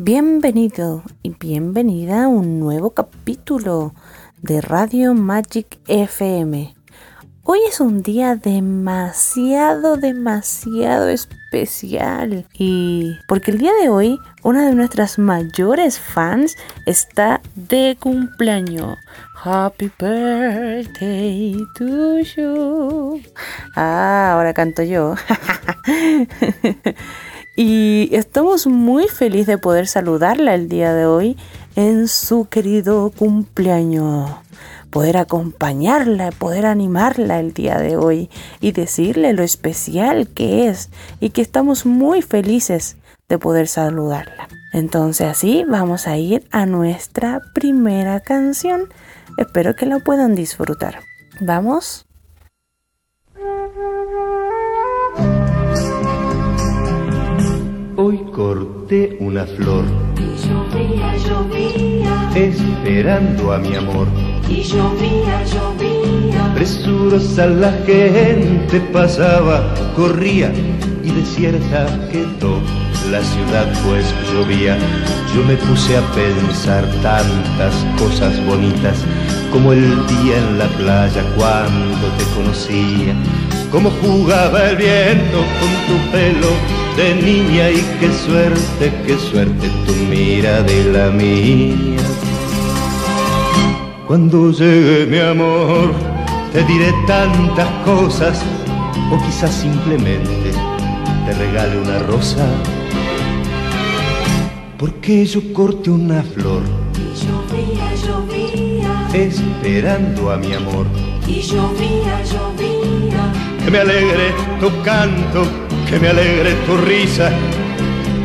Bienvenido y bienvenida a un nuevo capítulo de Radio Magic FM. Hoy es un día demasiado, demasiado especial. Y porque el día de hoy, una de nuestras mayores fans está de cumpleaños. Happy birthday to you. Ah, ahora canto yo. y estamos muy felices de poder saludarla el día de hoy en su querido cumpleaños poder acompañarla, poder animarla el día de hoy y decirle lo especial que es y que estamos muy felices de poder saludarla. Entonces así vamos a ir a nuestra primera canción. Espero que la puedan disfrutar. ¿Vamos? Hoy corté una flor. Y llovía, llovía. Esperando a mi amor y llovía, llovía. Presurosa la gente pasaba, corría y desierta quedó la ciudad pues llovía. Yo me puse a pensar tantas cosas bonitas, como el día en la playa cuando te conocía, como jugaba el viento con tu pelo de niña y qué suerte, qué suerte tu mira de la mía. Cuando llegue mi amor, te diré tantas cosas, o quizás simplemente te regale una rosa. Porque yo corte una flor. Y llovía, llovía. Esperando a mi amor. Y llovía, llovía. Que me alegre tu canto, que me alegre tu risa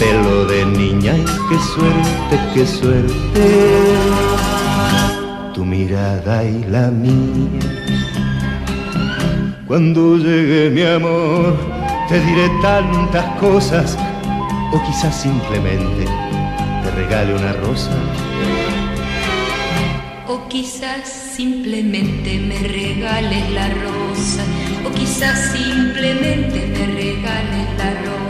pelo de niña y qué suerte, qué suerte. Tu mirada y la mía. Cuando llegue mi amor, te diré tantas cosas, o quizás simplemente te regale una rosa. O quizás simplemente me regales la rosa, o quizás simplemente me regales la rosa.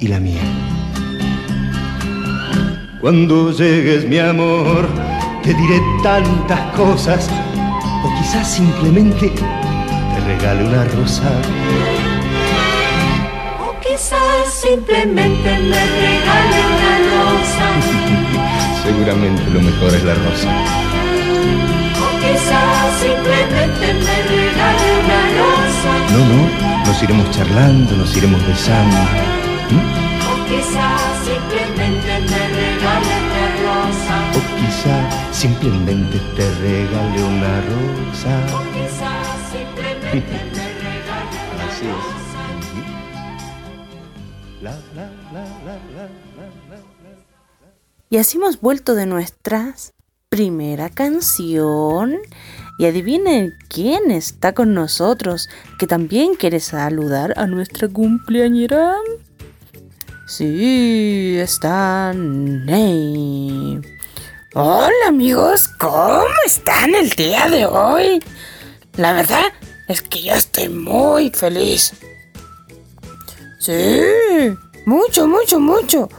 y la mía. Cuando llegues mi amor, te diré tantas cosas, o quizás simplemente te regale una rosa. O quizás simplemente me regale una rosa. Seguramente lo mejor es la rosa. O quizás simplemente me regale una rosa. No, no, nos iremos charlando, nos iremos besando. ¿Mm? O quizás simplemente me regale una rosa. O quizá simplemente te regale una rosa. O quizás simplemente me regale una Así rosa. es. La, la, la. Y así hemos vuelto de nuestra primera canción. Y adivinen quién está con nosotros, que también quiere saludar a nuestra cumpleañera. Sí, está Ney. Hola amigos, ¿cómo están el día de hoy? La verdad es que yo estoy muy feliz. Sí, mucho, mucho, mucho.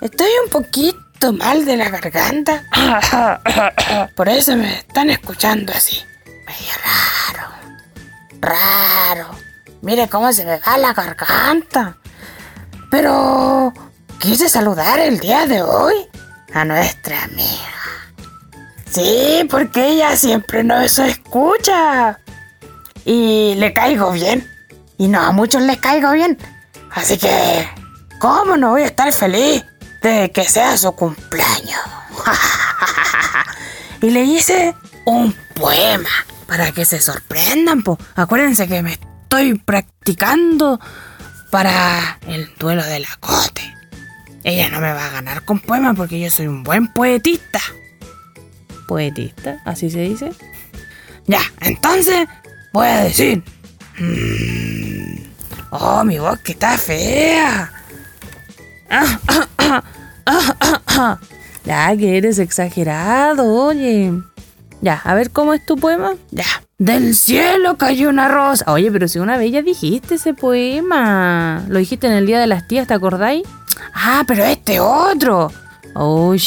Estoy un poquito mal de la garganta. Por eso me están escuchando así. Medio raro. Raro. Mire cómo se me va la garganta. Pero quise saludar el día de hoy a nuestra amiga. Sí, porque ella siempre nos escucha. Y le caigo bien. Y no a muchos les caigo bien. Así que, ¿cómo no voy a estar feliz de que sea su cumpleaños? y le hice un poema para que se sorprendan, po. Acuérdense que me estoy practicando para el duelo de la cote. Ella no me va a ganar con poemas porque yo soy un buen poetista. ¿Poetista? ¿Así se dice? Ya, entonces voy a decir. Mm, oh, mi voz que está fea. ya, que eres exagerado, oye. Ya, a ver cómo es tu poema. Ya. Del cielo cayó una rosa. Oye, pero si una vez ya dijiste ese poema. Lo dijiste en el Día de las Tías, ¿te acordáis? Ah, pero este otro. Uy.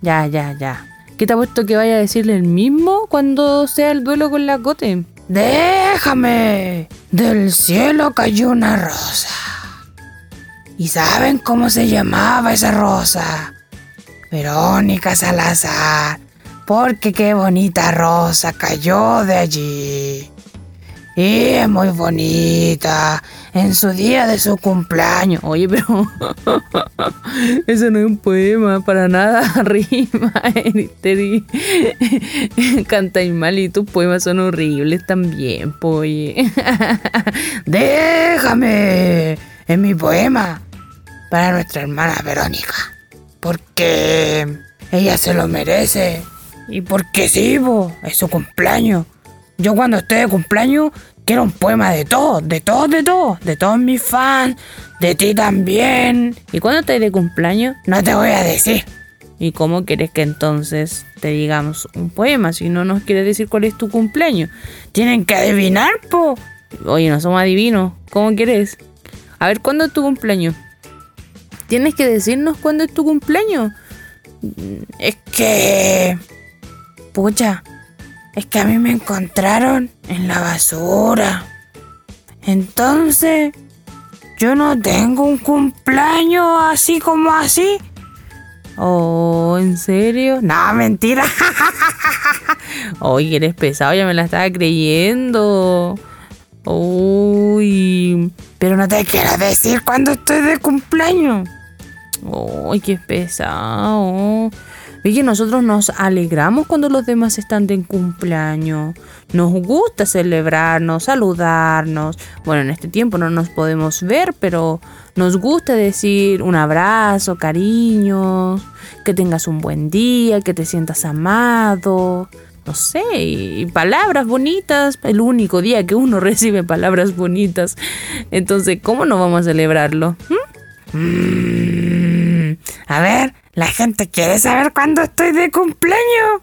Ya, ya, ya. ¿Qué te ha puesto que vaya a decirle el mismo cuando sea el duelo con la cote? Déjame. Del cielo cayó una rosa. ¿Y saben cómo se llamaba esa rosa? Verónica Salazar porque qué bonita rosa cayó de allí. Y es muy bonita en su día de su cumpleaños. Oye, pero eso no es un poema, para nada rima. Te cantáis mal y tus poemas son horribles también, oye. Déjame en mi poema para nuestra hermana Verónica. Porque ella se lo merece. Y porque sí, es su cumpleaños. Yo cuando esté de cumpleaños quiero un poema de todos, de todos, de todos, de todos mis fans, de ti también. ¿Y cuando estés de cumpleaños? No te voy a decir. ¿Y cómo quieres que entonces te digamos un poema si no nos quieres decir cuál es tu cumpleaños? Tienen que adivinar, po. Oye, no somos adivinos. ¿Cómo quieres? A ver, ¿cuándo es tu cumpleaños? Tienes que decirnos cuándo es tu cumpleaños. Es que... Pucha, es que a mí me encontraron en la basura. Entonces, yo no tengo un cumpleaños así como así. Oh, ¿en serio? No, mentira. Oye, eres pesado, ya me la estaba creyendo. Uy, pero no te quiero decir cuándo estoy de cumpleaños. Uy, qué pesado. Oye, nosotros nos alegramos cuando los demás están de cumpleaños. Nos gusta celebrarnos, saludarnos. Bueno, en este tiempo no nos podemos ver, pero nos gusta decir un abrazo, cariño, que tengas un buen día, que te sientas amado. No sé, y palabras bonitas, el único día que uno recibe palabras bonitas. Entonces, ¿cómo no vamos a celebrarlo? ¿Mm? Mm, a ver, la gente quiere saber cuándo estoy de cumpleaños.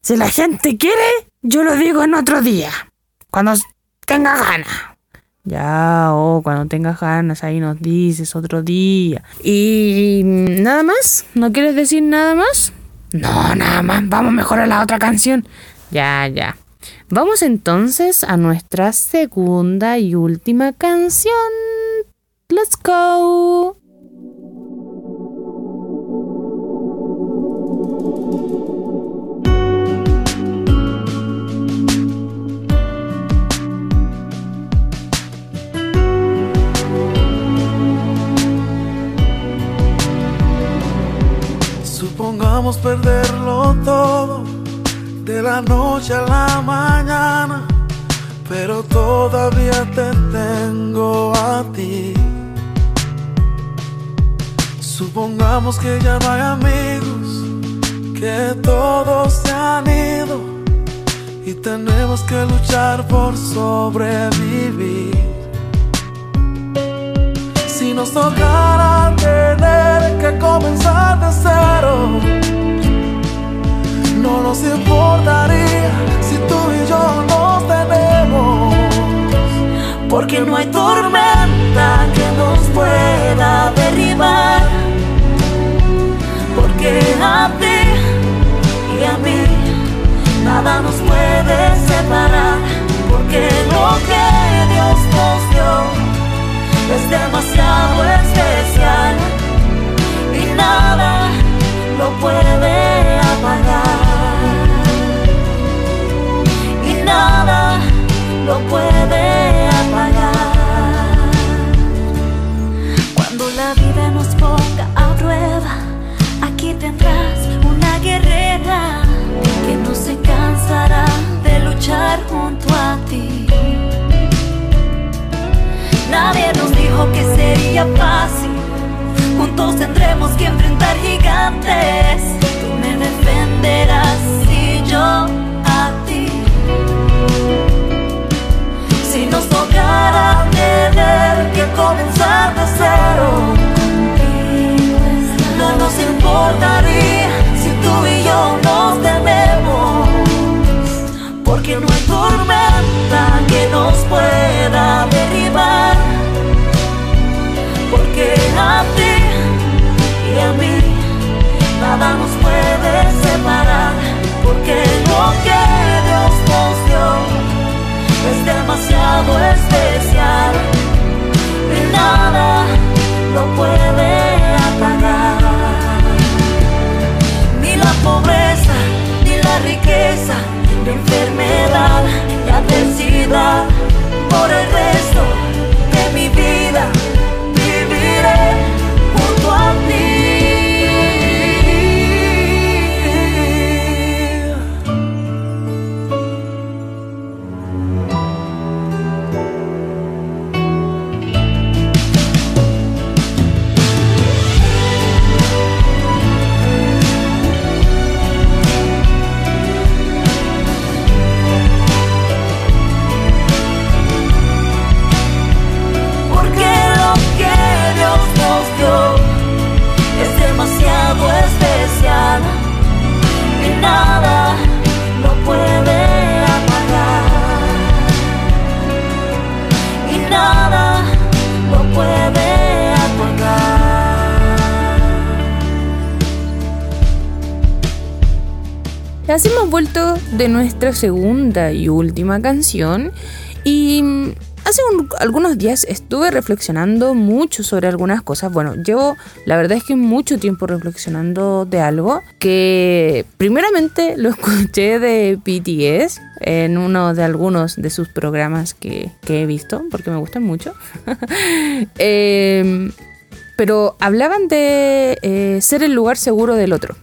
Si la gente quiere, yo lo digo en otro día. Cuando tenga ganas. Ya, oh, cuando tengas ganas, ahí nos dices otro día. ¿Y nada más? ¿No quieres decir nada más? No, nada más. Vamos mejor a la otra canción. Ya, ya. Vamos entonces a nuestra segunda y última canción. Let's go. Supongamos perderlo todo de la noche a la mañana, pero todavía te tengo a ti. Supongamos que ya no hay amigos, que todos se han ido y tenemos que luchar por sobrevivir. Nos tocara tener que comenzar de cero, no nos importaría si tú y yo nos tenemos. Porque no hay tormenta que nos pueda derribar. Porque a ti y a mí nada nos puede separar. Es demasiado especial y nada lo puede apagar. Especial y nada lo puede apagar. Ni la pobreza, ni la riqueza, ni enfermedad, ni adversidad. Por el resto así hemos vuelto de nuestra segunda y última canción y mm, hace un- algunos días estuve reflexionando mucho sobre algunas cosas. Bueno, llevo la verdad es que mucho tiempo reflexionando de algo que primeramente lo escuché de BTS en uno de algunos de sus programas que, he visto porque me gustan mucho. Em, pero hablaban de eh, ser el lugar seguro del otro.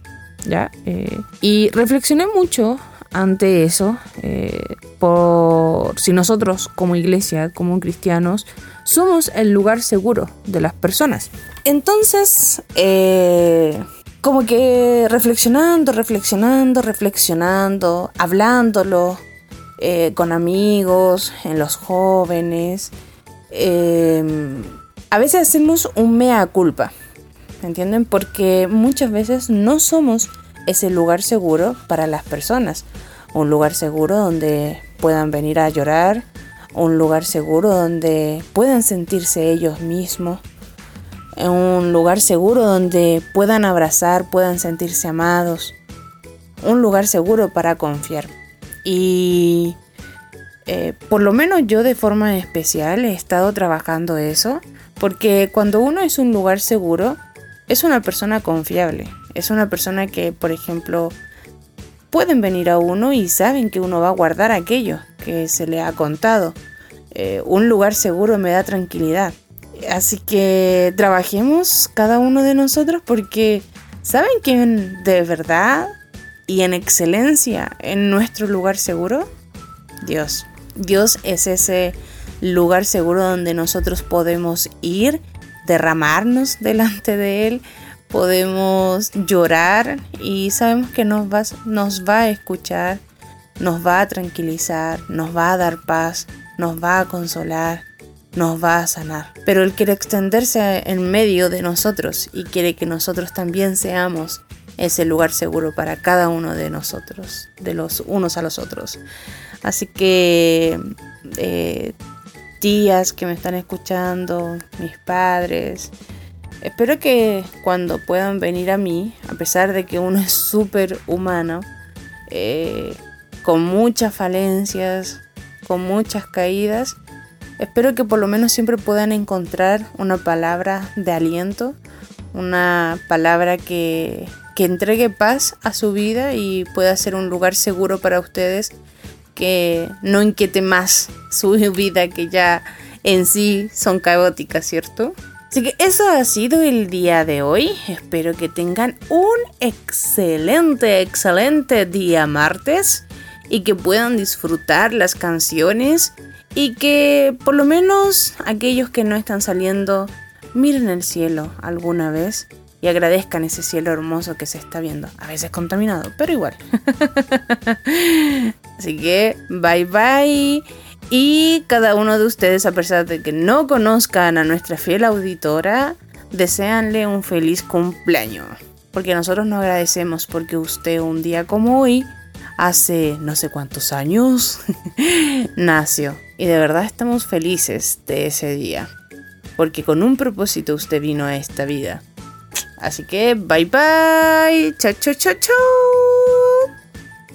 ¿Ya? Eh, y reflexioné mucho ante eso, eh, por si nosotros como iglesia, como cristianos, somos el lugar seguro de las personas. Entonces, eh, como que reflexionando, reflexionando, reflexionando, hablándolo con amigos, en los jóvenes, a veces hacemos un mea culpa. ¿Me entienden? Porque muchas veces no somos ese lugar seguro para las personas. Un lugar seguro donde puedan venir a llorar. Un lugar seguro donde puedan sentirse ellos mismos. Un lugar seguro donde puedan abrazar, puedan sentirse amados. Un lugar seguro para confiar. Y eh, por lo menos yo de forma especial he estado trabajando eso. Porque cuando uno es un lugar seguro, es una persona confiable. Es una persona que, por ejemplo, pueden venir a uno y saben que uno va a guardar aquello que se le ha contado. Eh, un lugar seguro me da tranquilidad. Así que trabajemos cada uno de nosotros porque saben que de verdad y en excelencia en nuestro lugar seguro, Dios. Dios es ese lugar seguro donde nosotros podemos ir, derramarnos delante de Él, podemos llorar y sabemos que nos va, nos va a escuchar, nos va a tranquilizar, nos va a dar paz, nos va a consolar, nos va a sanar. Pero Él quiere extenderse en medio de nosotros y quiere que nosotros también seamos ese lugar seguro para cada uno de nosotros, de los unos a los otros. Así que eh, tías que me están escuchando, mis padres, espero que cuando puedan venir a mí, a pesar de que uno es súper humano, eh, con muchas falencias, con muchas caídas, espero que por lo menos siempre puedan encontrar una palabra de aliento, una palabra que, que entregue paz a su vida y pueda ser un lugar seguro para ustedes que no inquiete más su vida que ya en sí son caóticas, ¿cierto? Así que eso ha sido el día de hoy. Espero que tengan un excelente, excelente día martes y que puedan disfrutar las canciones y que por lo menos aquellos que no están saliendo miren el cielo alguna vez y agradezcan ese cielo hermoso que se está viendo. A veces contaminado, pero igual. Así que bye bye. Y cada uno de ustedes, a pesar de que no conozcan a nuestra fiel auditora, deseanle un feliz cumpleaños. Porque nosotros nos agradecemos porque usted un día como hoy, hace no sé cuántos años, nació. Y de verdad estamos felices de ese día. Porque con un propósito usted vino a esta vida. Así que bye bye. Chao, chao, chao, chao.